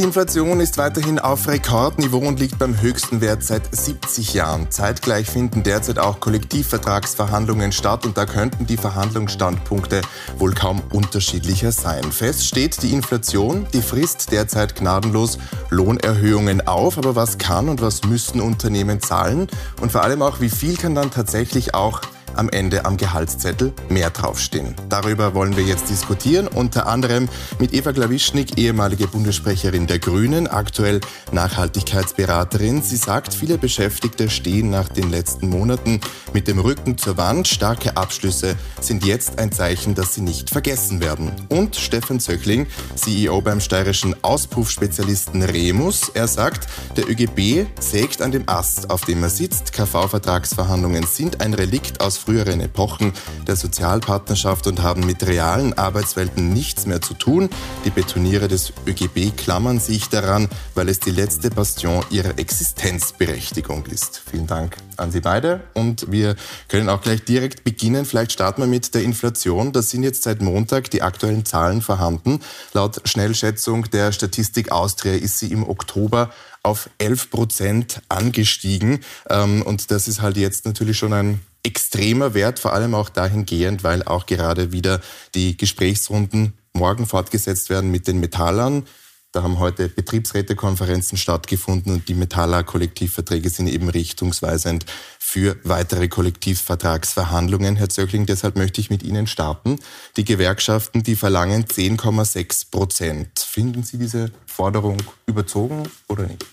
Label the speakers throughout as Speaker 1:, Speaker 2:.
Speaker 1: Die Inflation ist weiterhin auf Rekordniveau und liegt beim höchsten Wert seit 70 Jahren. Zeitgleich finden derzeit auch Kollektivvertragsverhandlungen statt und da könnten die Verhandlungsstandpunkte wohl kaum unterschiedlicher sein. Fest steht die Inflation, die frisst derzeit gnadenlos Lohnerhöhungen auf. Aber was kann und was müssen Unternehmen zahlen? Und vor allem auch, wie viel kann dann tatsächlich auch am Ende am Gehaltszettel mehr draufstehen. Darüber wollen wir jetzt diskutieren, unter anderem mit Eva Glawischnik, ehemalige Bundessprecherin der Grünen, aktuell Nachhaltigkeitsberaterin. Sie sagt, viele Beschäftigte stehen nach den letzten Monaten mit dem Rücken zur Wand. Starke Abschlüsse sind jetzt ein Zeichen, dass sie nicht vergessen werden. Und Stefan Zöchling, CEO beim steirischen Auspuffspezialisten Remus. Er sagt, der ÖGB sägt an dem Ast, auf dem er sitzt. KV-Vertragsverhandlungen sind ein Relikt aus früheren Epochen der Sozialpartnerschaft und haben mit realen Arbeitswelten nichts mehr zu tun. Die Betoniere des ÖGB klammern sich daran, weil es die letzte Bastion ihrer Existenzberechtigung ist. Vielen Dank an Sie beide und wir können auch gleich direkt beginnen. Vielleicht starten wir mit der Inflation. Da sind jetzt seit Montag die aktuellen Zahlen vorhanden. Laut Schnellschätzung der Statistik Austria ist sie im Oktober auf 11 Prozent angestiegen. Ähm, und das ist halt jetzt natürlich schon ein extremer Wert, vor allem auch dahingehend, weil auch gerade wieder die Gesprächsrunden morgen fortgesetzt werden mit den Metallern. Da haben heute Betriebsrätekonferenzen stattgefunden und die Metaller-Kollektivverträge sind eben richtungsweisend für weitere Kollektivvertragsverhandlungen. Herr Zöckling, deshalb möchte ich mit Ihnen starten. Die Gewerkschaften, die verlangen 10,6 Prozent. Finden Sie diese Forderung überzogen oder nicht?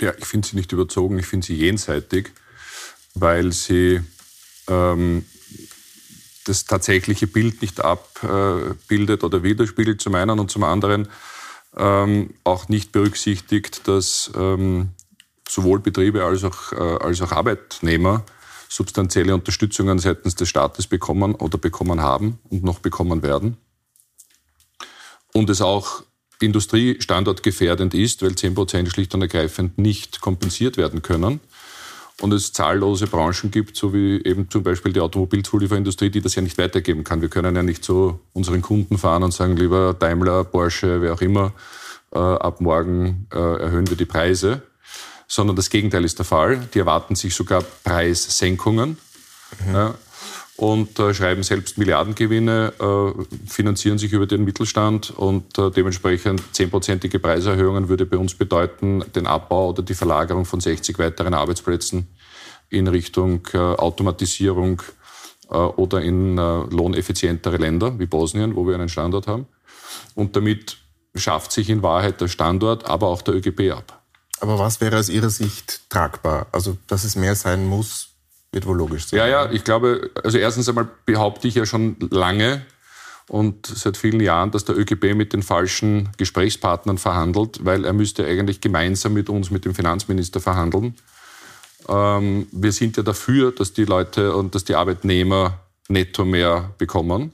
Speaker 2: Ja, ich finde sie nicht überzogen, ich finde sie jenseitig, weil sie ähm, das tatsächliche Bild nicht abbildet oder widerspiegelt zum einen und zum anderen ähm, auch nicht berücksichtigt, dass ähm, sowohl Betriebe als auch, äh, als auch Arbeitnehmer substanzielle Unterstützungen seitens des Staates bekommen oder bekommen haben und noch bekommen werden. Und es auch industriestandortgefährdend ist, weil 10 Prozent schlicht und ergreifend nicht kompensiert werden können und es zahllose Branchen gibt, so wie eben zum Beispiel die Automobilzulieferindustrie, die das ja nicht weitergeben kann. Wir können ja nicht zu unseren Kunden fahren und sagen, lieber Daimler, Porsche, wer auch immer, äh, ab morgen äh, erhöhen wir die Preise, sondern das Gegenteil ist der Fall. Die erwarten sich sogar Preissenkungen. Mhm. Ja, und äh, schreiben selbst Milliardengewinne, äh, finanzieren sich über den Mittelstand und äh, dementsprechend zehnprozentige Preiserhöhungen würde bei uns bedeuten, den Abbau oder die Verlagerung von 60 weiteren Arbeitsplätzen in Richtung äh, Automatisierung äh, oder in äh, lohneffizientere Länder wie Bosnien, wo wir einen Standort haben. Und damit schafft sich in Wahrheit der Standort, aber auch der ÖGB ab.
Speaker 1: Aber was wäre aus Ihrer Sicht tragbar? Also, dass es mehr sein muss, wird wohl logisch
Speaker 2: sein. Ja, ja, ich glaube, also erstens einmal behaupte ich ja schon lange und seit vielen Jahren, dass der ÖGB mit den falschen Gesprächspartnern verhandelt, weil er müsste eigentlich gemeinsam mit uns, mit dem Finanzminister verhandeln. Ähm, wir sind ja dafür, dass die Leute und dass die Arbeitnehmer netto mehr bekommen.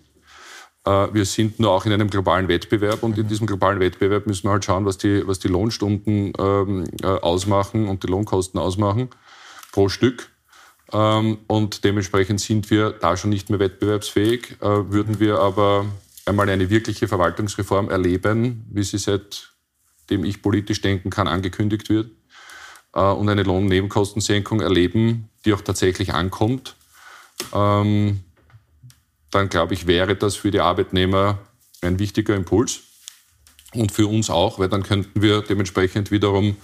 Speaker 2: Äh, wir sind nur auch in einem globalen Wettbewerb und in diesem globalen Wettbewerb müssen wir halt schauen, was die, was die Lohnstunden ähm, äh, ausmachen und die Lohnkosten ausmachen pro Stück. Ähm, und dementsprechend sind wir da schon nicht mehr wettbewerbsfähig. Äh, würden wir aber einmal eine wirkliche Verwaltungsreform erleben, wie sie seitdem ich politisch denken kann, angekündigt wird, äh, und eine Lohnnebenkostensenkung erleben, die auch tatsächlich ankommt, ähm, dann glaube ich, wäre das für die Arbeitnehmer ein wichtiger Impuls und für uns auch, weil dann könnten wir dementsprechend wiederum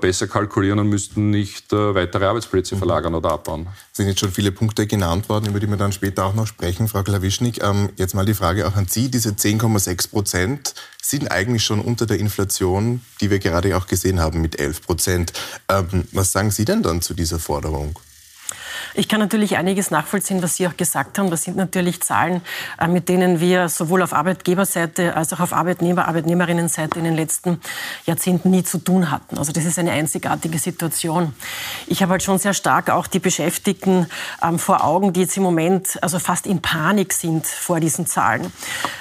Speaker 2: besser kalkulieren und müssten nicht äh, weitere Arbeitsplätze mhm. verlagern oder abbauen.
Speaker 1: Es sind jetzt schon viele Punkte genannt worden, über die wir dann später auch noch sprechen. Frau Klawischnik, ähm, jetzt mal die Frage auch an Sie. Diese 10,6 Prozent sind eigentlich schon unter der Inflation, die wir gerade auch gesehen haben mit 11 Prozent. Ähm, was sagen Sie denn dann zu dieser Forderung?
Speaker 3: Ich kann natürlich einiges nachvollziehen, was Sie auch gesagt haben. Das sind natürlich Zahlen, äh, mit denen wir sowohl auf Arbeitgeberseite als auch auf Arbeitnehmer, Arbeitnehmerinnenseite in den letzten Jahrzehnten nie zu tun hatten. Also das ist eine einzigartige Situation. Ich habe halt schon sehr stark auch die Beschäftigten ähm, vor Augen, die jetzt im Moment also fast in Panik sind vor diesen Zahlen.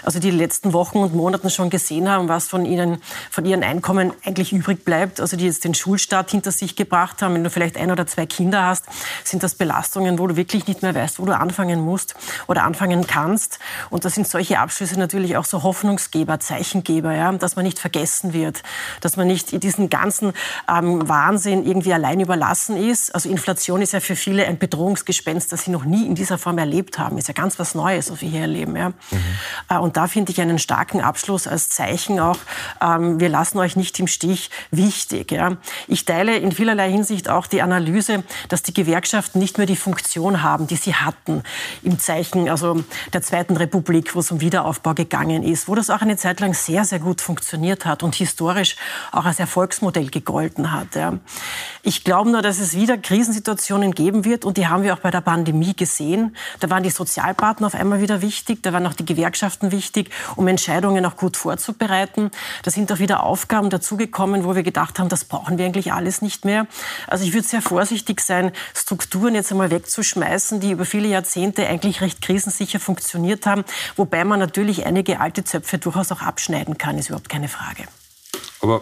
Speaker 3: Also die, letzten Wochen und Monaten schon gesehen haben, was von ihnen, von ihren Einkommen eigentlich übrig bleibt. Also die jetzt den Schulstart hinter sich gebracht haben. Wenn du vielleicht ein oder zwei Kinder hast, sind das Belastungen, wo du wirklich nicht mehr weißt, wo du anfangen musst oder anfangen kannst. Und da sind solche Abschlüsse natürlich auch so Hoffnungsgeber, Zeichengeber, ja, dass man nicht vergessen wird, dass man nicht diesen ganzen ähm, Wahnsinn irgendwie allein überlassen ist. Also Inflation ist ja für viele ein Bedrohungsgespenst, das sie noch nie in dieser Form erlebt haben. Ist ja ganz was Neues, was wir hier erleben. Ja. Mhm. Äh, und da finde ich einen starken Abschluss als Zeichen auch, ähm, wir lassen euch nicht im Stich, wichtig. Ja. Ich teile in vielerlei Hinsicht auch die Analyse, dass die Gewerkschaften nicht mehr die Funktion haben, die sie hatten im Zeichen also der Zweiten Republik, wo es um Wiederaufbau gegangen ist, wo das auch eine Zeit lang sehr, sehr gut funktioniert hat und historisch auch als Erfolgsmodell gegolten hat. Ja. Ich glaube nur, dass es wieder Krisensituationen geben wird und die haben wir auch bei der Pandemie gesehen. Da waren die Sozialpartner auf einmal wieder wichtig, da waren auch die Gewerkschaften wichtig, um Entscheidungen auch gut vorzubereiten. Da sind auch wieder Aufgaben dazugekommen, wo wir gedacht haben, das brauchen wir eigentlich alles nicht mehr. Also ich würde sehr vorsichtig sein, Strukturen jetzt einmal wegzuschmeißen, die über viele Jahrzehnte eigentlich recht krisensicher funktioniert haben, wobei man natürlich einige alte Zöpfe durchaus auch abschneiden kann, ist überhaupt keine Frage.
Speaker 2: Aber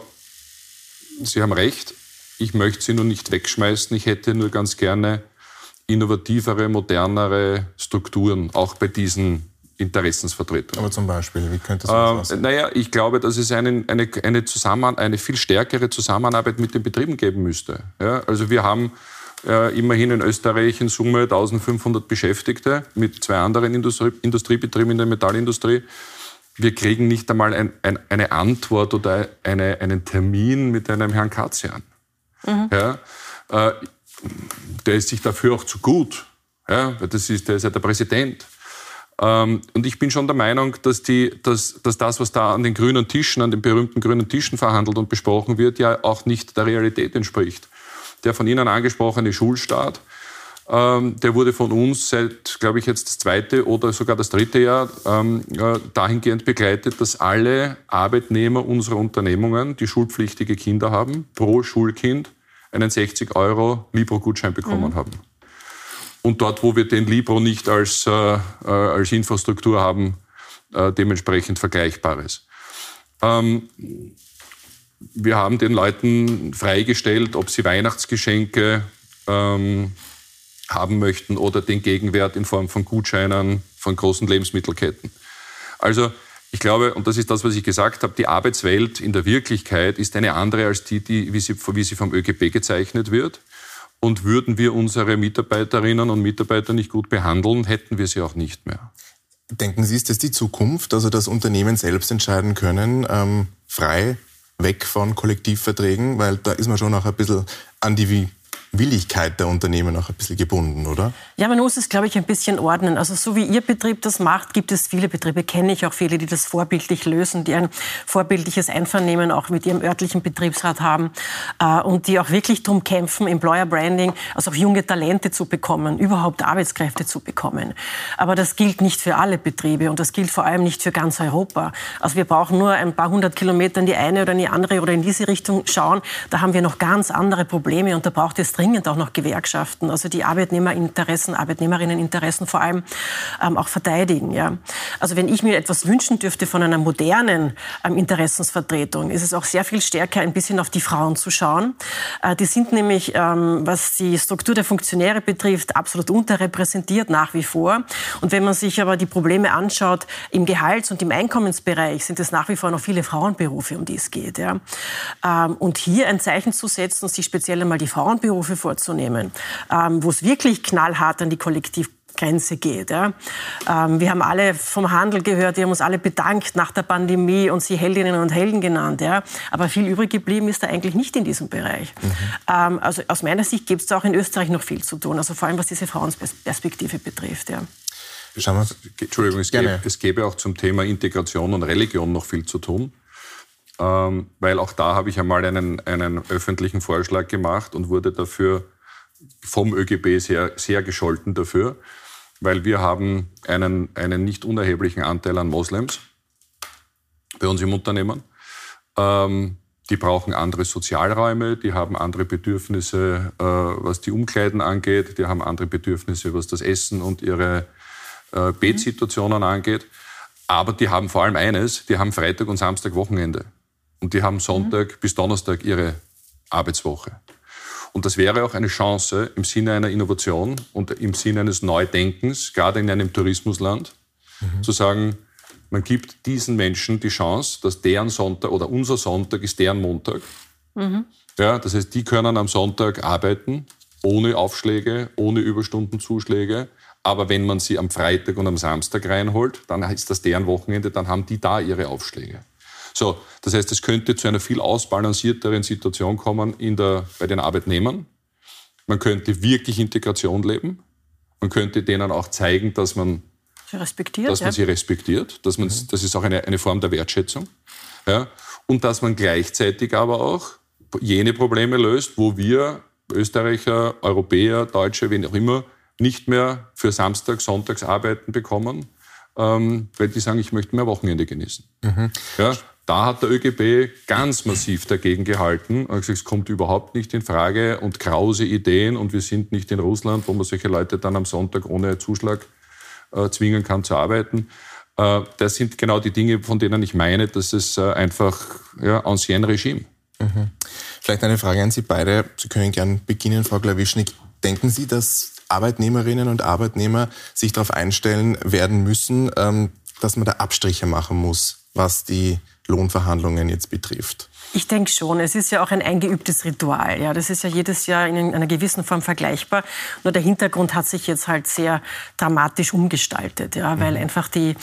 Speaker 2: Sie haben recht, ich möchte sie nur nicht wegschmeißen, ich hätte nur ganz gerne innovativere, modernere Strukturen, auch bei diesen Interessensvertretern.
Speaker 1: Aber zum Beispiel, wie könnte
Speaker 2: das ähm, Naja, ich glaube, dass es einen, eine, eine, Zusammen, eine viel stärkere Zusammenarbeit mit den Betrieben geben müsste. Ja, also wir haben äh, immerhin in Österreich in Summe 1500 Beschäftigte mit zwei anderen Industrie, Industriebetrieben in der Metallindustrie. Wir kriegen nicht einmal ein, ein, eine Antwort oder eine, einen Termin mit einem Herrn Katzian. Mhm. Ja, äh, der ist sich dafür auch zu gut. Ja, das ist, der ist ja der Präsident. Ähm, und ich bin schon der Meinung, dass, die, dass, dass das, was da an den grünen Tischen, an den berühmten grünen Tischen verhandelt und besprochen wird, ja auch nicht der Realität entspricht. Der von Ihnen angesprochene Schulstaat, ähm, der wurde von uns seit, glaube ich, jetzt das zweite oder sogar das dritte Jahr ähm, äh, dahingehend begleitet, dass alle Arbeitnehmer unserer Unternehmungen, die schulpflichtige Kinder haben, pro Schulkind einen 60 Euro Libro-Gutschein bekommen mhm. haben. Und dort, wo wir den Libro nicht als, äh, äh, als Infrastruktur haben, äh, dementsprechend Vergleichbares. Ähm, wir haben den Leuten freigestellt, ob sie Weihnachtsgeschenke ähm, haben möchten oder den Gegenwert in Form von Gutscheinen von großen Lebensmittelketten. Also ich glaube, und das ist das, was ich gesagt habe, die Arbeitswelt in der Wirklichkeit ist eine andere als die, die wie, sie, wie sie vom ÖGB gezeichnet wird. Und würden wir unsere Mitarbeiterinnen und Mitarbeiter nicht gut behandeln, hätten wir sie auch nicht mehr.
Speaker 1: Denken Sie, ist das die Zukunft, also dass Unternehmen selbst entscheiden können, ähm, frei weg von Kollektivverträgen? Weil da ist man schon auch ein bisschen an die Willigkeit der Unternehmen auch ein bisschen gebunden, oder?
Speaker 3: Ja, man muss es, glaube ich, ein bisschen ordnen. Also so wie Ihr Betrieb das macht, gibt es viele Betriebe, kenne ich auch viele, die das vorbildlich lösen, die ein vorbildliches Einvernehmen auch mit ihrem örtlichen Betriebsrat haben äh, und die auch wirklich darum kämpfen, Employer Branding, also auch junge Talente zu bekommen, überhaupt Arbeitskräfte zu bekommen. Aber das gilt nicht für alle Betriebe und das gilt vor allem nicht für ganz Europa. Also wir brauchen nur ein paar hundert Kilometer in die eine oder in die andere oder in diese Richtung schauen. Da haben wir noch ganz andere Probleme und da braucht es dringend auch noch Gewerkschaften, also die Arbeitnehmerinteressen, Arbeitnehmerinneninteressen vor allem ähm, auch verteidigen. Ja. Also wenn ich mir etwas wünschen dürfte von einer modernen ähm, Interessensvertretung, ist es auch sehr viel stärker ein bisschen auf die Frauen zu schauen. Äh, die sind nämlich, ähm, was die Struktur der Funktionäre betrifft, absolut unterrepräsentiert nach wie vor. Und wenn man sich aber die Probleme anschaut im Gehalts- und im Einkommensbereich, sind es nach wie vor noch viele Frauenberufe, um die es geht. Ja. Ähm, und hier ein Zeichen zu setzen und sich speziell einmal die Frauenberufe Katastrophe vorzunehmen, ähm, wo es wirklich knallhart an die Kollektivgrenze geht. Ja. Ähm, wir haben alle vom Handel gehört, wir haben uns alle bedankt nach der Pandemie und sie Heldinnen und Helden genannt. Ja. Aber viel übrig geblieben ist da eigentlich nicht in diesem Bereich. Mhm. Ähm, also aus meiner Sicht gibt es auch in Österreich noch viel zu tun, also vor allem was diese Frauenperspektive betrifft. Ja.
Speaker 2: Entschuldigung, es gäbe, es gäbe auch zum Thema Integration und Religion noch viel zu tun. Ähm, weil auch da habe ich einmal einen, einen öffentlichen Vorschlag gemacht und wurde dafür vom ÖGB sehr, sehr gescholten dafür, weil wir haben einen, einen nicht unerheblichen Anteil an Moslems bei uns im Unternehmen. Ähm, die brauchen andere Sozialräume, die haben andere Bedürfnisse, äh, was die Umkleiden angeht, die haben andere Bedürfnisse, was das Essen und ihre äh, Betsituationen angeht. Aber die haben vor allem eines, die haben Freitag und Samstag Wochenende. Und die haben Sonntag mhm. bis Donnerstag ihre Arbeitswoche. Und das wäre auch eine Chance im Sinne einer Innovation und im Sinne eines Neudenkens, gerade in einem Tourismusland, mhm. zu sagen, man gibt diesen Menschen die Chance, dass deren Sonntag oder unser Sonntag ist deren Montag. Mhm. Ja, das heißt, die können am Sonntag arbeiten, ohne Aufschläge, ohne Überstundenzuschläge. Aber wenn man sie am Freitag und am Samstag reinholt, dann ist das deren Wochenende, dann haben die da ihre Aufschläge. So, das heißt, es könnte zu einer viel ausbalancierteren Situation kommen in der, bei den Arbeitnehmern. Man könnte wirklich Integration leben. Man könnte denen auch zeigen, dass man
Speaker 3: respektiert,
Speaker 2: dass man ja. sie respektiert, dass man, mhm. das ist auch eine, eine Form der Wertschätzung. Ja, und dass man gleichzeitig aber auch jene Probleme löst, wo wir Österreicher, Europäer, Deutsche, wen auch immer, nicht mehr für Samstag, Sonntags arbeiten bekommen, ähm, weil die sagen, ich möchte mehr Wochenende genießen. Mhm. Ja, da hat der ÖGB ganz massiv dagegen gehalten und gesagt, es kommt überhaupt nicht in Frage und krause Ideen und wir sind nicht in Russland, wo man solche Leute dann am Sonntag ohne Zuschlag äh, zwingen kann zu arbeiten. Äh, das sind genau die Dinge, von denen ich meine, dass es äh, einfach ja, Ancien Regime. Mhm.
Speaker 1: Vielleicht eine Frage an Sie beide. Sie können gern beginnen, Frau Glawischnik. Denken Sie, dass Arbeitnehmerinnen und Arbeitnehmer sich darauf einstellen werden müssen, ähm, dass man da Abstriche machen muss, was die Lohnverhandlungen jetzt betrifft?
Speaker 3: Ich denke schon. Es ist ja auch ein eingeübtes Ritual. Ja, das ist ja jedes Jahr in einer gewissen Form vergleichbar. Nur der Hintergrund hat sich jetzt halt sehr dramatisch umgestaltet, ja, weil mhm. einfach die,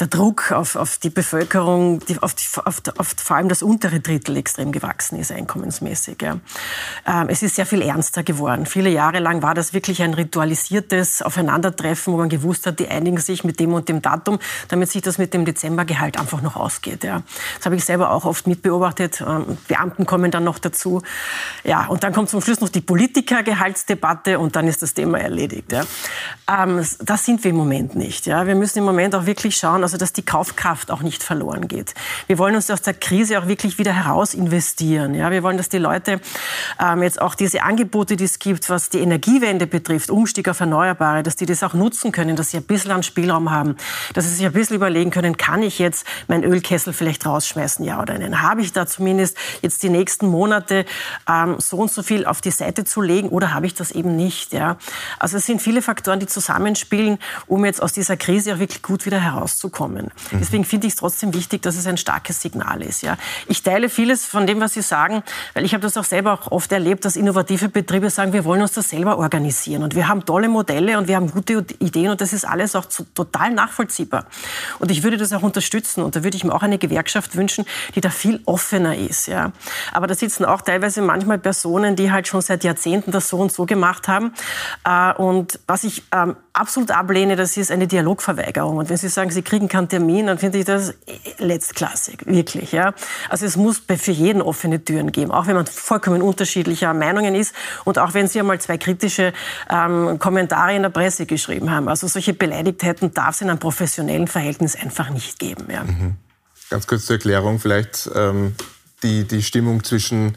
Speaker 3: der Druck auf, auf die Bevölkerung, die, auf, die, auf, auf, vor allem das untere Drittel extrem gewachsen ist, einkommensmäßig. Ja. Ähm, es ist sehr viel ernster geworden. Viele Jahre lang war das wirklich ein ritualisiertes Aufeinandertreffen, wo man gewusst hat, die einigen sich mit dem und dem Datum, damit sich das mit dem Dezembergehalt einfach noch ausgeht. Ja. Das habe ich selber auch oft mitbeobachtet ähm, Beamten kommen dann noch dazu. Ja, und dann kommt zum Schluss noch die Politikergehaltsdebatte und dann ist das Thema erledigt. Ja. Ähm, das sind wir im Moment nicht. Ja. Wir müssen im Moment auch wirklich schauen, also dass die Kaufkraft auch nicht verloren geht. Wir wollen uns aus der Krise auch wirklich wieder heraus investieren. Ja. Wir wollen, dass die Leute ähm, jetzt auch diese Angebote, die es gibt, was die Energiewende betrifft, Umstieg auf Erneuerbare, dass die das auch nutzen können, dass sie ein bisschen an Spielraum haben, dass sie sich ein bisschen überlegen können, kann ich jetzt meinen Ölkessel vielleicht rausschmeißen, ja oder nein? Habe ich da zumindest zumindest jetzt die nächsten Monate ähm, so und so viel auf die Seite zu legen oder habe ich das eben nicht? Ja? Also es sind viele Faktoren, die zusammenspielen, um jetzt aus dieser Krise auch wirklich gut wieder herauszukommen. Mhm. Deswegen finde ich es trotzdem wichtig, dass es ein starkes Signal ist. Ja? Ich teile vieles von dem, was Sie sagen, weil ich habe das auch selber auch oft erlebt, dass innovative Betriebe sagen, wir wollen uns das selber organisieren und wir haben tolle Modelle und wir haben gute Ideen und das ist alles auch total nachvollziehbar. Und ich würde das auch unterstützen und da würde ich mir auch eine Gewerkschaft wünschen, die da viel offener ist. Ja. Aber da sitzen auch teilweise manchmal Personen, die halt schon seit Jahrzehnten das so und so gemacht haben. Äh, und was ich ähm, absolut ablehne, das ist eine Dialogverweigerung. Und wenn Sie sagen, Sie kriegen keinen Termin, dann finde ich das letztklassig, wirklich. Ja. Also es muss für jeden offene Türen geben, auch wenn man vollkommen unterschiedlicher Meinungen ist und auch wenn Sie einmal zwei kritische ähm, Kommentare in der Presse geschrieben haben. Also solche Beleidigtheiten darf es in einem professionellen Verhältnis einfach nicht geben. Ja. Mhm.
Speaker 1: Ganz kurz zur Erklärung vielleicht. Ähm die, die Stimmung zwischen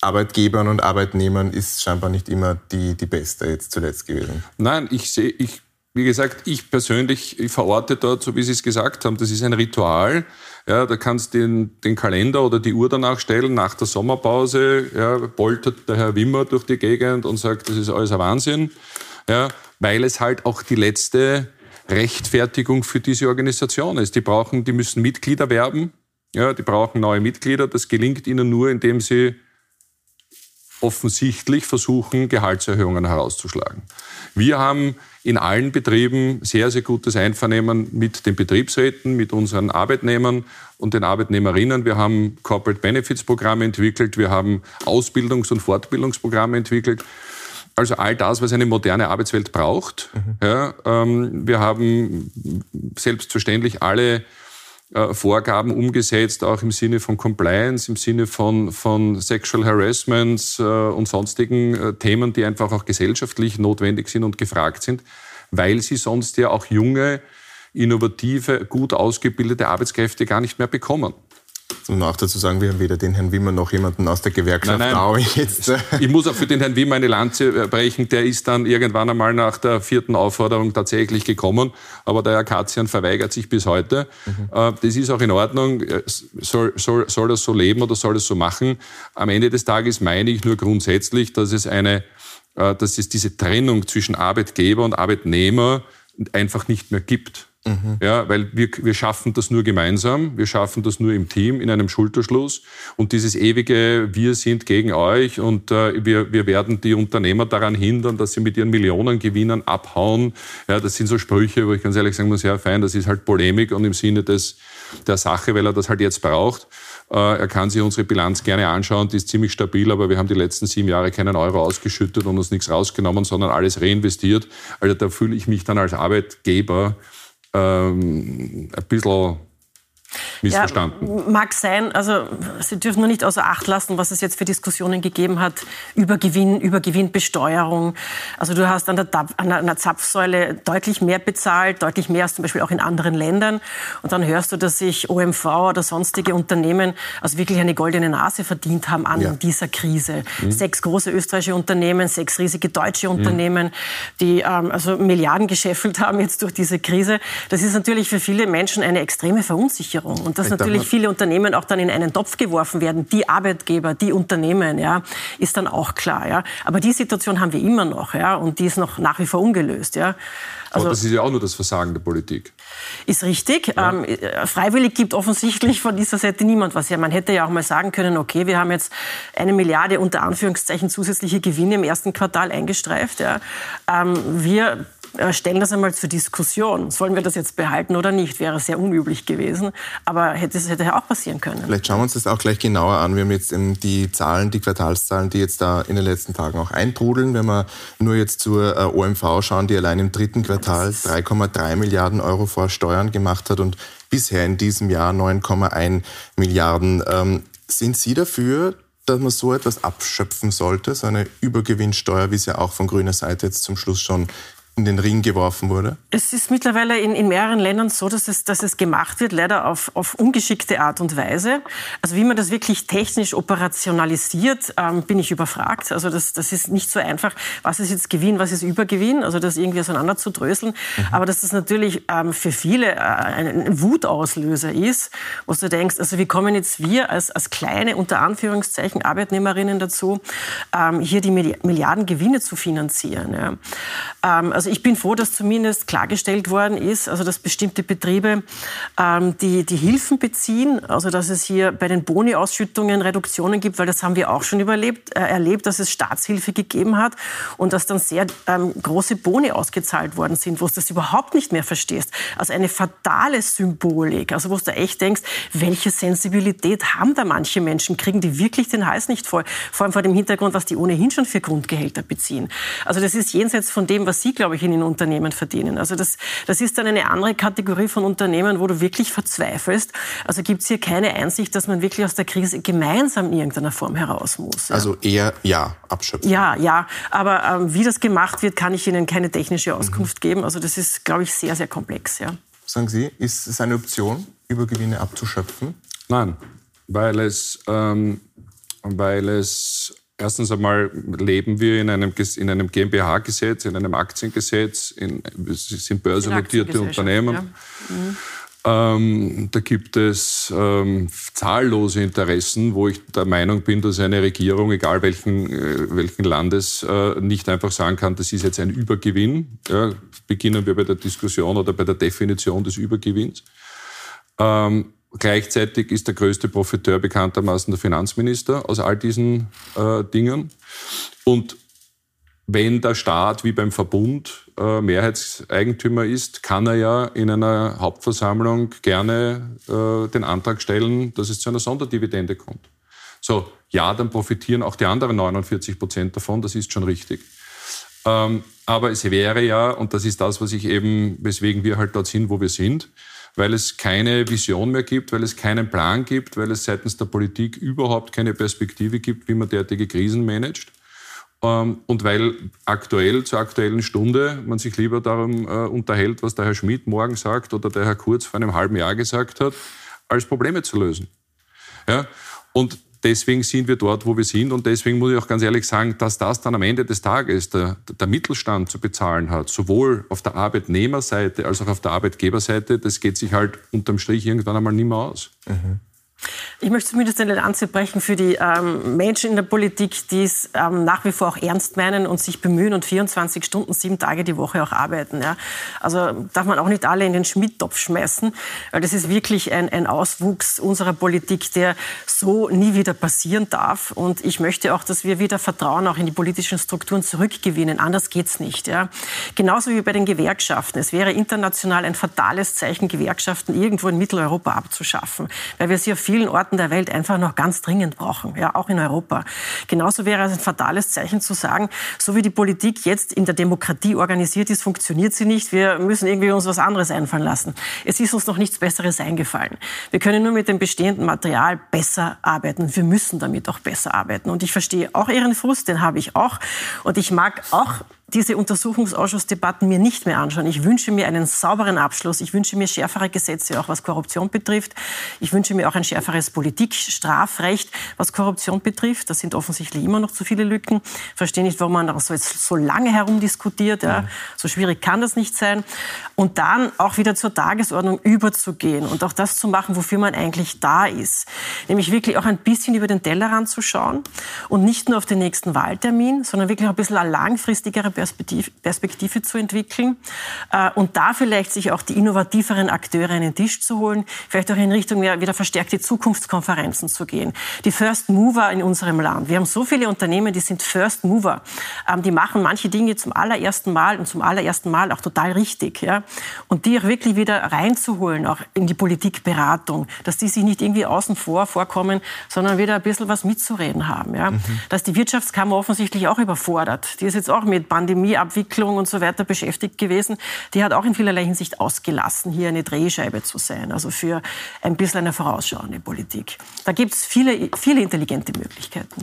Speaker 1: Arbeitgebern und Arbeitnehmern ist scheinbar nicht immer die, die beste jetzt zuletzt gewesen.
Speaker 2: Nein, ich sehe, ich, wie gesagt, ich persönlich ich verorte dort, so wie Sie es gesagt haben, das ist ein Ritual. Ja, da kannst du den, den Kalender oder die Uhr danach stellen. Nach der Sommerpause ja, poltert der Herr Wimmer durch die Gegend und sagt, das ist alles ein Wahnsinn. Ja, weil es halt auch die letzte Rechtfertigung für diese Organisation ist. Die brauchen, die müssen Mitglieder werben. Ja, die brauchen neue Mitglieder. Das gelingt ihnen nur, indem sie offensichtlich versuchen, Gehaltserhöhungen herauszuschlagen. Wir haben in allen Betrieben sehr, sehr gutes Einvernehmen mit den Betriebsräten, mit unseren Arbeitnehmern und den Arbeitnehmerinnen. Wir haben Corporate Benefits Programme entwickelt, wir haben Ausbildungs- und Fortbildungsprogramme entwickelt. Also all das, was eine moderne Arbeitswelt braucht. Mhm. Ja, ähm, wir haben selbstverständlich alle Vorgaben umgesetzt, auch im Sinne von Compliance, im Sinne von, von Sexual Harassments äh, und sonstigen äh, Themen, die einfach auch gesellschaftlich notwendig sind und gefragt sind, weil sie sonst ja auch junge, innovative, gut ausgebildete Arbeitskräfte gar nicht mehr bekommen.
Speaker 1: Und auch dazu sagen, wir haben weder den Herrn Wimmer noch jemanden aus der Gewerkschaft
Speaker 2: nein, nein.
Speaker 1: jetzt.
Speaker 2: Ich muss auch für den Herrn Wimmer eine Lanze brechen. Der ist dann irgendwann einmal nach der vierten Aufforderung tatsächlich gekommen. Aber der Herr Katzian verweigert sich bis heute. Mhm. Das ist auch in Ordnung. Soll, soll, soll das so leben oder soll das so machen? Am Ende des Tages meine ich nur grundsätzlich, dass es eine, dass es diese Trennung zwischen Arbeitgeber und Arbeitnehmer einfach nicht mehr gibt. Mhm. Ja, weil wir, wir schaffen das nur gemeinsam, wir schaffen das nur im Team, in einem Schulterschluss. Und dieses ewige Wir sind gegen euch und äh, wir, wir werden die Unternehmer daran hindern, dass sie mit ihren Millionengewinnern abhauen. Ja, das sind so Sprüche, wo ich ganz ehrlich sagen muss, ja fein, das ist halt Polemik und im Sinne des, der Sache, weil er das halt jetzt braucht. Äh, er kann sich unsere Bilanz gerne anschauen, die ist ziemlich stabil, aber wir haben die letzten sieben Jahre keinen Euro ausgeschüttet und uns nichts rausgenommen, sondern alles reinvestiert. Also da fühle ich mich dann als Arbeitgeber ähm, ein bisschen missverstanden.
Speaker 3: Ja, mag sein. Also Sie dürfen nur nicht außer Acht lassen, was es jetzt für Diskussionen gegeben hat über Gewinn, über Gewinnbesteuerung. Also du hast an der, an der Zapfsäule deutlich mehr bezahlt, deutlich mehr als zum Beispiel auch in anderen Ländern. Und dann hörst du, dass sich OMV oder sonstige Unternehmen also wirklich eine goldene Nase verdient haben an ja. dieser Krise. Mhm. Sechs große österreichische Unternehmen, sechs riesige deutsche. Unternehmen, mhm. die ähm, also Milliarden gescheffelt haben jetzt durch diese Krise. Das ist natürlich für viele Menschen eine extreme Verunsicherung. Versicherung. Und dass natürlich viele Unternehmen auch dann in einen Topf geworfen werden, die Arbeitgeber, die Unternehmen, ja, ist dann auch klar. Ja. Aber die Situation haben wir immer noch, ja, und die ist noch nach wie vor ungelöst. Ja.
Speaker 2: Also, Aber das ist ja auch nur das Versagen der Politik.
Speaker 3: Ist richtig. Ja. Ähm, freiwillig gibt offensichtlich von dieser Seite niemand was. Ja, man hätte ja auch mal sagen können, okay, wir haben jetzt eine Milliarde unter Anführungszeichen zusätzliche Gewinne im ersten Quartal eingestreift. Ja. Ähm, wir äh, stellen das einmal zur Diskussion. Sollen wir das jetzt behalten oder nicht? Wäre sehr unüblich gewesen, aber hätte es hätte ja auch passieren können.
Speaker 1: Vielleicht schauen wir uns das auch gleich genauer an. Wir haben jetzt die Zahlen, die Quartalszahlen, die jetzt da in den letzten Tagen auch eintrudeln. Wenn wir nur jetzt zur äh, OMV schauen, die allein im dritten Quartal 3,3 Milliarden Euro vor Steuern gemacht hat und bisher in diesem Jahr 9,1 Milliarden. Ähm, sind Sie dafür, dass man so etwas abschöpfen sollte, so eine Übergewinnsteuer, wie es ja auch von grüner Seite jetzt zum Schluss schon in den Ring geworfen wurde?
Speaker 3: Es ist mittlerweile in, in mehreren Ländern so, dass es, dass es gemacht wird, leider auf, auf ungeschickte Art und Weise. Also wie man das wirklich technisch operationalisiert, ähm, bin ich überfragt. Also das, das ist nicht so einfach. Was ist jetzt Gewinn, was ist Übergewinn? Also das irgendwie auseinander zu dröseln. Mhm. Aber dass das natürlich ähm, für viele äh, ein Wutauslöser ist, wo du denkst, also wie kommen jetzt wir als, als kleine, unter Anführungszeichen, Arbeitnehmerinnen dazu, ähm, hier die Milliarden Gewinne zu finanzieren. Ja. Ähm, also also ich bin froh, dass zumindest klargestellt worden ist, also dass bestimmte Betriebe ähm, die, die Hilfen beziehen, also dass es hier bei den Boni-Ausschüttungen Reduktionen gibt, weil das haben wir auch schon überlebt, äh, erlebt, dass es Staatshilfe gegeben hat und dass dann sehr ähm, große Boni ausgezahlt worden sind, wo du das überhaupt nicht mehr verstehst. Also eine fatale Symbolik, also wo du echt denkst, welche Sensibilität haben da manche Menschen, kriegen die wirklich den Hals nicht voll, vor allem vor dem Hintergrund, was die ohnehin schon für Grundgehälter beziehen. Also das ist jenseits von dem, was Sie, glaube ich, ich, in den Unternehmen verdienen. Also das, das ist dann eine andere Kategorie von Unternehmen, wo du wirklich verzweifelst. Also gibt es hier keine Einsicht, dass man wirklich aus der Krise gemeinsam in irgendeiner Form heraus muss.
Speaker 1: Ja. Also eher ja, abschöpfen.
Speaker 3: Ja, ja. Aber ähm, wie das gemacht wird, kann ich Ihnen keine technische Auskunft mhm. geben. Also das ist, glaube ich, sehr, sehr komplex. Ja.
Speaker 1: Sagen Sie, ist es eine Option, Übergewinne abzuschöpfen?
Speaker 2: Nein, weil es, ähm, weil es Erstens einmal leben wir in einem, in einem GmbH-Gesetz, in einem Aktiengesetz, in, es sind börsennotierte Unternehmen. Ja. Mhm. Ähm, da gibt es ähm, zahllose Interessen, wo ich der Meinung bin, dass eine Regierung, egal welchen, äh, welchen Landes, äh, nicht einfach sagen kann, das ist jetzt ein Übergewinn. Ja, beginnen wir bei der Diskussion oder bei der Definition des Übergewinns. Ähm, Gleichzeitig ist der größte Profiteur bekanntermaßen der Finanzminister aus all diesen äh, Dingen. Und wenn der Staat wie beim Verbund äh, Mehrheitseigentümer ist, kann er ja in einer Hauptversammlung gerne äh, den Antrag stellen, dass es zu einer Sonderdividende kommt. So, ja, dann profitieren auch die anderen 49 Prozent davon, das ist schon richtig. Ähm, aber es wäre ja, und das ist das, was ich eben, weswegen wir halt dort sind, wo wir sind, weil es keine Vision mehr gibt, weil es keinen Plan gibt, weil es seitens der Politik überhaupt keine Perspektive gibt, wie man derartige Krisen managt. Ähm, und weil aktuell, zur aktuellen Stunde, man sich lieber darum äh, unterhält, was der Herr Schmidt morgen sagt oder der Herr Kurz vor einem halben Jahr gesagt hat, als Probleme zu lösen. Ja? Und deswegen sind wir dort, wo wir sind. Und deswegen muss ich auch ganz ehrlich sagen, dass das dann am Ende des Tages der, der Mittelstand zu bezahlen hat, sowohl auf der Arbeitnehmerseite als auch auf der Arbeitgeberseite, das geht sich halt unterm Strich irgendwann einmal nicht mehr aus. Mhm.
Speaker 3: Ich möchte zumindest eine Lanze brechen für die ähm, Menschen in der Politik, die es ähm, nach wie vor auch ernst meinen und sich bemühen und 24 Stunden, sieben Tage die Woche auch arbeiten. Ja. Also darf man auch nicht alle in den Schmidttopf schmeißen, weil das ist wirklich ein, ein Auswuchs unserer Politik, der so nie wieder passieren darf. Und ich möchte auch, dass wir wieder Vertrauen auch in die politischen Strukturen zurückgewinnen. Anders geht's nicht. Ja. Genauso wie bei den Gewerkschaften. Es wäre international ein fatales Zeichen, Gewerkschaften irgendwo in Mitteleuropa abzuschaffen, weil wir sie auf vielen Orten der Welt einfach noch ganz dringend brauchen, ja, auch in Europa. Genauso wäre es ein fatales Zeichen zu sagen, so wie die Politik jetzt in der Demokratie organisiert ist, funktioniert sie nicht. Wir müssen irgendwie uns was anderes einfallen lassen. Es ist uns noch nichts Besseres eingefallen. Wir können nur mit dem bestehenden Material besser arbeiten. Wir müssen damit auch besser arbeiten. Und ich verstehe auch Ihren Frust, den habe ich auch. Und ich mag auch diese Untersuchungsausschussdebatten mir nicht mehr anschauen. Ich wünsche mir einen sauberen Abschluss. Ich wünsche mir schärfere Gesetze, auch was Korruption betrifft. Ich wünsche mir auch ein schärferes Politikstrafrecht, was Korruption betrifft. Da sind offensichtlich immer noch zu viele Lücken. Ich verstehe nicht, warum man da so, so lange herumdiskutiert. Ja. So schwierig kann das nicht sein. Und dann auch wieder zur Tagesordnung überzugehen und auch das zu machen, wofür man eigentlich da ist. Nämlich wirklich auch ein bisschen über den Tellerrand zu schauen und nicht nur auf den nächsten Wahltermin, sondern wirklich ein bisschen langfristigere Perspektive, zu entwickeln äh, und da vielleicht sich auch die innovativeren Akteure an den Tisch zu holen, vielleicht auch in Richtung mehr, wieder verstärkte Zukunftskonferenzen zu gehen. Die First Mover in unserem Land. Wir haben so viele Unternehmen, die sind First Mover. Ähm, die machen manche Dinge zum allerersten Mal und zum allerersten Mal auch total richtig. Ja? Und die auch wirklich wieder reinzuholen, auch in die Politikberatung, dass die sich nicht irgendwie außen vor vorkommen, sondern wieder ein bisschen was mitzureden haben. Ja? Mhm. Dass die Wirtschaftskammer offensichtlich auch überfordert. Die ist jetzt auch mit Pandemie Pandemieabwicklung und so weiter beschäftigt gewesen, die hat auch in vielerlei Hinsicht ausgelassen, hier eine Drehscheibe zu sein, also für ein bisschen eine vorausschauende Politik. Da gibt es viele, viele intelligente Möglichkeiten.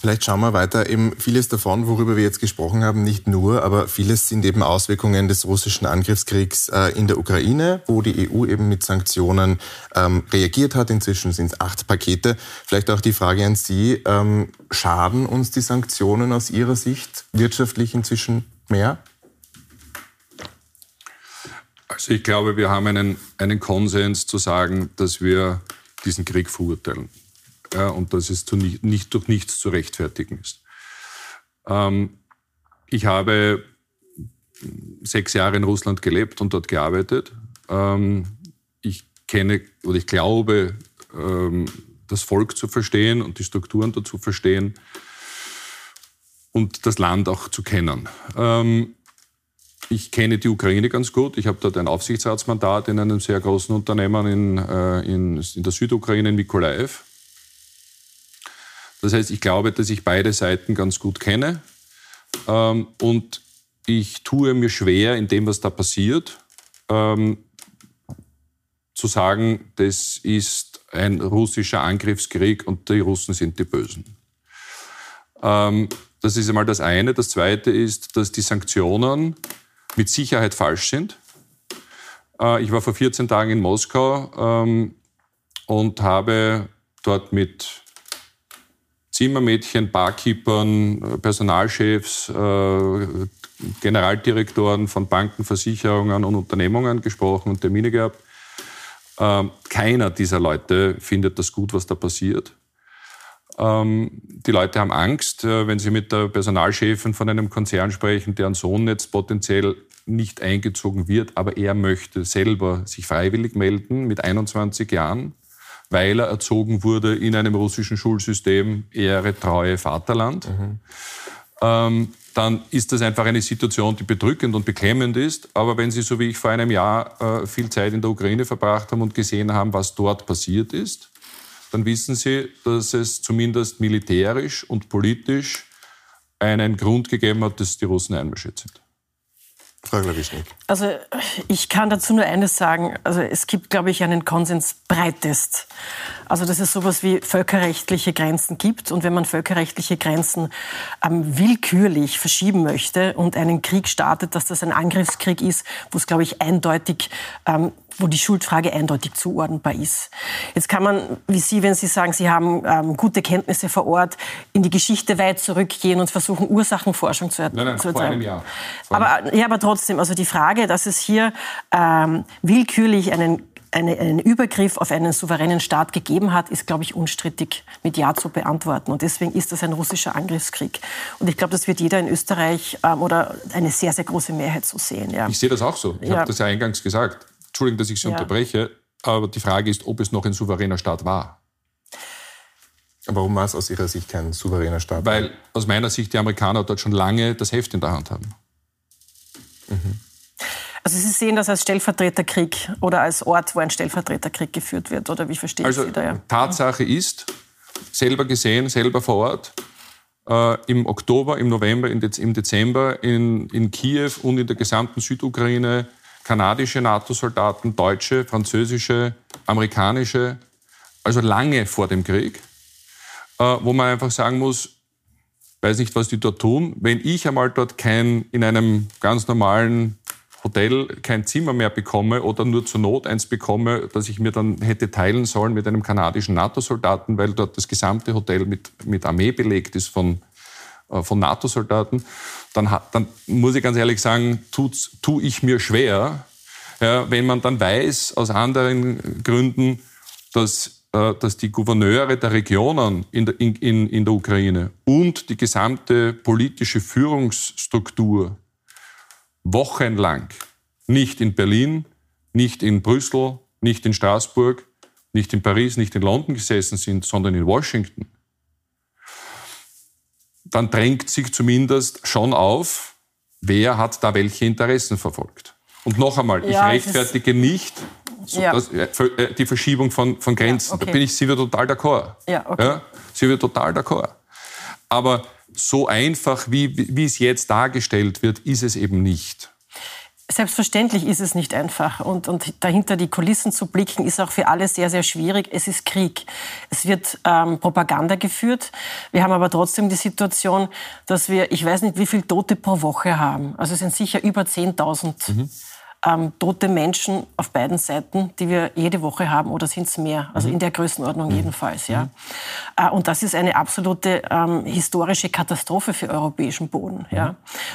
Speaker 1: Vielleicht schauen wir weiter. Eben vieles davon, worüber wir jetzt gesprochen haben, nicht nur, aber vieles sind eben Auswirkungen des russischen Angriffskriegs äh, in der Ukraine, wo die EU eben mit Sanktionen ähm, reagiert hat. Inzwischen sind es acht Pakete. Vielleicht auch die Frage an Sie, ähm, schaden uns die Sanktionen aus Ihrer Sicht wirtschaftlich inzwischen mehr?
Speaker 2: Also ich glaube, wir haben einen, einen Konsens zu sagen, dass wir diesen Krieg verurteilen ja, und dass es nicht, nicht, durch nichts zu rechtfertigen ist. Ähm, ich habe sechs Jahre in Russland gelebt und dort gearbeitet. Ähm, ich kenne oder ich glaube, ähm, das Volk zu verstehen und die Strukturen dazu verstehen und das Land auch zu kennen. Ähm, ich kenne die Ukraine ganz gut. Ich habe dort ein Aufsichtsratsmandat in einem sehr großen Unternehmen in, äh, in, in der Südukraine, in Mikolaev. Das heißt, ich glaube, dass ich beide Seiten ganz gut kenne. Ähm, und ich tue mir schwer, in dem, was da passiert, ähm, zu sagen, das ist ein russischer Angriffskrieg und die Russen sind die Bösen. Ähm, das ist einmal das eine. Das zweite ist, dass die Sanktionen mit Sicherheit falsch sind. Äh, ich war vor 14 Tagen in Moskau ähm, und habe dort mit Zimmermädchen, Barkeepern, Personalchefs, äh, Generaldirektoren von Banken, Versicherungen und Unternehmungen gesprochen und Termine gehabt. Ähm, keiner dieser Leute findet das gut, was da passiert. Ähm, die Leute haben Angst, äh, wenn sie mit der Personalchefin von einem Konzern sprechen, deren Sohn jetzt potenziell nicht eingezogen wird, aber er möchte selber sich freiwillig melden mit 21 Jahren weil er erzogen wurde in einem russischen Schulsystem, Ehre, Treue, Vaterland. Mhm. Ähm, dann ist das einfach eine Situation, die bedrückend und beklemmend ist. Aber wenn Sie, so wie ich vor einem Jahr, äh, viel Zeit in der Ukraine verbracht haben und gesehen haben, was dort passiert ist, dann wissen Sie, dass es zumindest militärisch und politisch einen Grund gegeben hat, dass die Russen einmarschiert sind.
Speaker 3: Frau Glawischnik. Also ich kann dazu nur eines sagen. Also es gibt, glaube ich, einen Konsens breitest. Also dass es sowas wie völkerrechtliche Grenzen gibt. Und wenn man völkerrechtliche Grenzen ähm, willkürlich verschieben möchte und einen Krieg startet, dass das ein Angriffskrieg ist, wo es, glaube ich, eindeutig ähm, wo die Schuldfrage eindeutig zuordnenbar ist. Jetzt kann man, wie Sie, wenn Sie sagen, Sie haben ähm, gute Kenntnisse vor Ort, in die Geschichte weit zurückgehen und versuchen, Ursachenforschung zu,
Speaker 2: nein, nein,
Speaker 3: zu
Speaker 2: vor einem Jahr.
Speaker 3: Vor aber, ja, aber trotzdem, also die Frage, dass es hier ähm, willkürlich einen eine, einen Übergriff auf einen souveränen Staat gegeben hat, ist, glaube ich, unstrittig mit Ja zu beantworten. Und deswegen ist das ein russischer Angriffskrieg. Und ich glaube, das wird jeder in Österreich ähm, oder eine sehr, sehr große Mehrheit so sehen. Ja.
Speaker 2: Ich sehe das auch so. Ich ja. habe das ja eingangs gesagt. Entschuldigung, dass ich Sie ja. unterbreche, aber die Frage ist, ob es noch ein souveräner Staat war.
Speaker 1: Warum war es aus Ihrer Sicht kein souveräner Staat?
Speaker 2: Weil aus meiner Sicht die Amerikaner dort schon lange das Heft in der Hand haben.
Speaker 3: Mhm. Also Sie sehen das als Stellvertreterkrieg oder als Ort, wo ein Stellvertreterkrieg geführt wird, oder wie verstehe
Speaker 2: also,
Speaker 3: ich Sie da?
Speaker 2: Ja? Tatsache ist, selber gesehen, selber vor Ort, äh, im Oktober, im November, im Dezember in, in Kiew und in der gesamten Südukraine kanadische NATO-Soldaten, deutsche, französische, amerikanische, also lange vor dem Krieg, äh, wo man einfach sagen muss, weiß nicht, was die dort tun. Wenn ich einmal dort kein, in einem ganz normalen Hotel kein Zimmer mehr bekomme oder nur zur Not eins bekomme, das ich mir dann hätte teilen sollen mit einem kanadischen NATO-Soldaten, weil dort das gesamte Hotel mit, mit Armee belegt ist von, äh, von NATO-Soldaten, dann, dann muss ich ganz ehrlich sagen, tue ich mir schwer, ja, wenn man dann weiß, aus anderen Gründen, dass, dass die Gouverneure der Regionen in der, in, in der Ukraine und die gesamte politische Führungsstruktur wochenlang nicht in Berlin, nicht in Brüssel, nicht in Straßburg, nicht in Paris, nicht in London gesessen sind, sondern in Washington, dann drängt sich zumindest schon auf, wer hat da welche Interessen verfolgt. Und noch einmal, ich ja, rechtfertige nicht so, ja. das, äh, äh, die Verschiebung von, von Grenzen. Ja, okay. Da bin ich sie wieder total d'accord. Ja, okay. ja, sie wird total d'accord. Aber so einfach, wie, wie es jetzt dargestellt wird, ist es eben nicht.
Speaker 3: Selbstverständlich ist es nicht einfach. Und, und dahinter die Kulissen zu blicken, ist auch für alle sehr, sehr schwierig. Es ist Krieg. Es wird ähm, Propaganda geführt. Wir haben aber trotzdem die Situation, dass wir, ich weiß nicht, wie viele Tote pro Woche haben. Also es sind sicher über 10.000. Mhm ähm, tote Menschen auf beiden Seiten, die wir jede Woche haben, oder sind es mehr? Also mhm. in der Größenordnung mhm. jedenfalls. Ja. Mhm. Äh, und das ist eine absolute ähm, historische Katastrophe für europäischen Boden. Ja.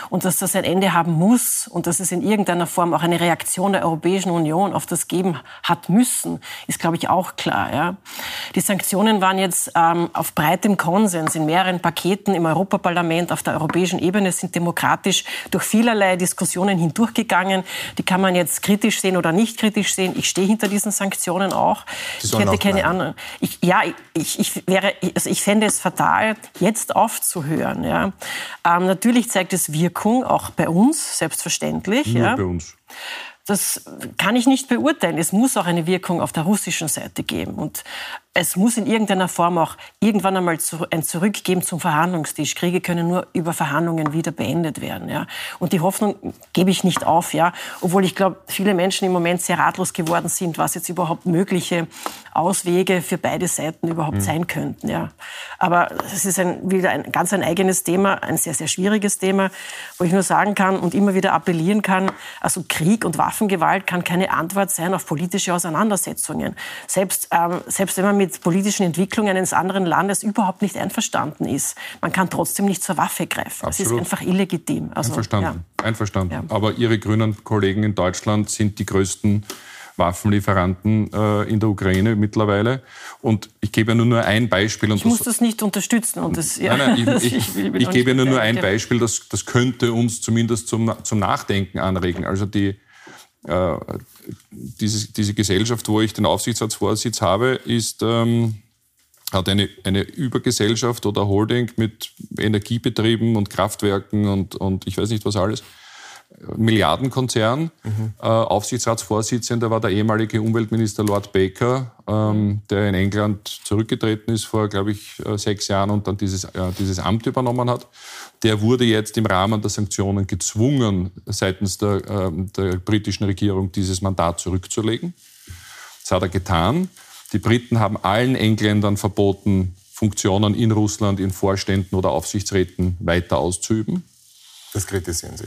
Speaker 3: Und dass das ein Ende haben muss und dass es in irgendeiner Form auch eine Reaktion der Europäischen Union auf das geben hat müssen, ist, glaube ich, auch klar. Ja. Die Sanktionen waren jetzt ähm, auf breitem Konsens in mehreren Paketen im Europaparlament auf der europäischen Ebene, sind demokratisch durch vielerlei Diskussionen hindurchgegangen. Die kann man jetzt kritisch sehen oder nicht kritisch sehen. Ich stehe hinter diesen Sanktionen auch. Ich hätte keine anderen. Ich, ja, ich, ich, wäre, also ich fände es fatal, jetzt aufzuhören. Ja. Ähm, natürlich zeigt es Wirkung, auch bei uns, selbstverständlich.
Speaker 2: Nur ja. bei uns.
Speaker 3: Das kann ich nicht beurteilen. Es muss auch eine Wirkung auf der russischen Seite geben. Und es muss in irgendeiner Form auch irgendwann einmal ein Zurückgeben zum Verhandlungstisch. Kriege können nur über Verhandlungen wieder beendet werden. Ja. Und die Hoffnung gebe ich nicht auf, ja. Obwohl ich glaube, viele Menschen im Moment sehr ratlos geworden sind, was jetzt überhaupt mögliche Auswege für beide Seiten überhaupt mhm. sein könnten. Ja. Aber es ist ein, wieder ein ganz ein eigenes Thema, ein sehr, sehr schwieriges Thema, wo ich nur sagen kann und immer wieder appellieren kann, also Krieg und Waffengewalt kann keine Antwort sein auf politische Auseinandersetzungen. Selbst, ähm, selbst wenn man mit mit politischen Entwicklungen eines anderen Landes überhaupt nicht einverstanden ist. Man kann trotzdem nicht zur Waffe greifen. Absolut. Das ist einfach illegitim.
Speaker 2: Also, Einverstanden. Ja. Einverstanden. Ja. Aber Ihre grünen Kollegen in Deutschland sind die größten Waffenlieferanten äh, in der Ukraine mittlerweile. Und ich gebe ja nur, nur ein Beispiel.
Speaker 3: ich muss das, nicht unterstützen. Und das,
Speaker 2: ja, nein, nein, ich, ich, ich, ich gebe ja nur, nur ein Beispiel, das, das könnte uns zumindest zum, zum Nachdenken anregen. Also die, äh, diese, diese Gesellschaft, wo ich den Aufsichtsratsvorsitz habe, ist, ähm, hat eine, eine Übergesellschaft oder Holding mit Energiebetrieben und Kraftwerken und, und ich weiß nicht was alles. Milliardenkonzern. Mhm. Äh, Aufsichtsratsvorsitzender war der ehemalige Umweltminister Lord Baker, ähm, der in England zurückgetreten ist vor, glaube ich, äh, sechs Jahren und dann dieses, äh, dieses Amt übernommen hat. Der wurde jetzt im Rahmen der Sanktionen gezwungen, seitens der, äh, der britischen Regierung dieses Mandat zurückzulegen. Das hat er getan. Die Briten haben allen Engländern verboten, Funktionen in Russland in Vorständen oder Aufsichtsräten weiter auszuüben.
Speaker 1: Das kritisieren Sie.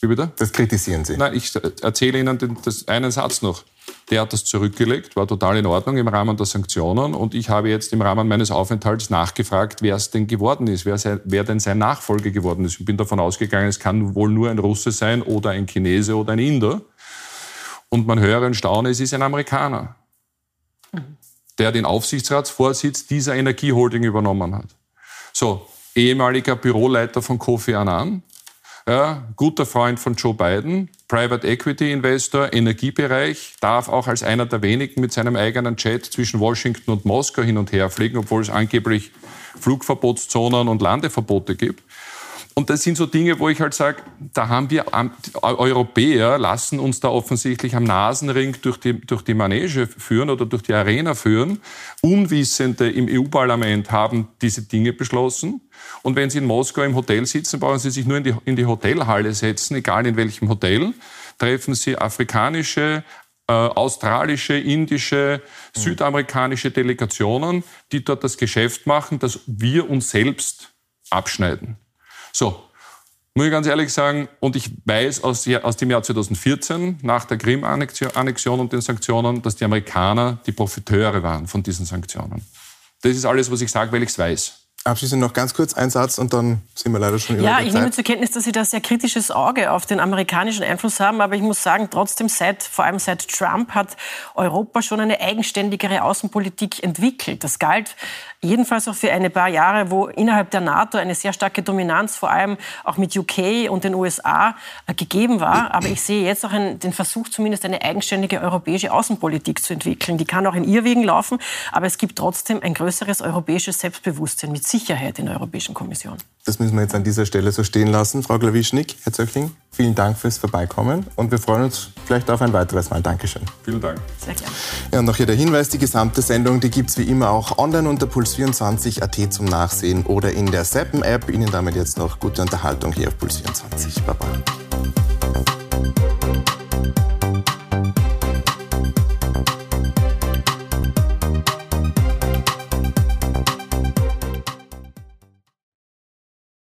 Speaker 2: Wie bitte?
Speaker 1: Das kritisieren Sie.
Speaker 2: Nein, ich erzähle Ihnen den, das, einen Satz noch. Der hat das zurückgelegt, war total in Ordnung im Rahmen der Sanktionen. Und ich habe jetzt im Rahmen meines Aufenthalts nachgefragt, wer es denn geworden ist, wer, sei, wer denn sein Nachfolger geworden ist. Ich bin davon ausgegangen, es kann wohl nur ein Russe sein oder ein Chinese oder ein Inder. Und man höre und staune, es ist ein Amerikaner, der den Aufsichtsratsvorsitz dieser Energieholding übernommen hat. So, ehemaliger Büroleiter von Kofi Annan, ja, guter Freund von Joe Biden, Private Equity Investor, Energiebereich, darf auch als einer der wenigen mit seinem eigenen Jet zwischen Washington und Moskau hin und her fliegen, obwohl es angeblich Flugverbotszonen und Landeverbote gibt. Und das sind so Dinge, wo ich halt sage, da haben wir Europäer lassen uns da offensichtlich am Nasenring durch die, durch die Manege führen oder durch die Arena führen. Unwissende im EU-Parlament haben diese Dinge beschlossen. Und wenn Sie in Moskau im Hotel sitzen, brauchen Sie sich nur in die, in die Hotelhalle setzen, egal in welchem Hotel, treffen Sie afrikanische, äh, australische, indische, südamerikanische Delegationen, die dort das Geschäft machen, das wir uns selbst abschneiden. So, muss ich ganz ehrlich sagen, und ich weiß aus, aus dem Jahr 2014, nach der Krim-Annexion und den Sanktionen, dass die Amerikaner die Profiteure waren von diesen Sanktionen. Das ist alles, was ich sage, weil ich es weiß.
Speaker 1: Abschließend noch ganz kurz ein Satz und dann sind wir leider schon
Speaker 3: über Ja, ich nehme zur Kenntnis, dass Sie da sehr kritisches Auge auf den amerikanischen Einfluss haben, aber ich muss sagen, trotzdem seit, vor allem seit Trump hat Europa schon eine eigenständigere Außenpolitik entwickelt. Das galt jedenfalls auch für eine paar Jahre, wo innerhalb der NATO eine sehr starke Dominanz, vor allem auch mit UK und den USA, äh, gegeben war. Aber ich sehe jetzt auch einen, den Versuch, zumindest eine eigenständige europäische Außenpolitik zu entwickeln. Die kann auch in Irrwegen laufen, aber es gibt trotzdem ein größeres europäisches Selbstbewusstsein mit Sicherheit in der Europäischen Kommission.
Speaker 1: Das müssen wir jetzt an dieser Stelle so stehen lassen. Frau Glawischnik, Herr Zöchling, vielen Dank fürs Vorbeikommen und wir freuen uns vielleicht auf ein weiteres Mal. Dankeschön.
Speaker 2: Vielen Dank.
Speaker 3: Sehr gerne.
Speaker 1: Ja, und noch hier der Hinweis, die gesamte Sendung, die gibt es wie immer auch online unter puls24.at zum Nachsehen oder in der Seppen-App. Ihnen damit jetzt noch gute Unterhaltung hier auf Puls24. Baba.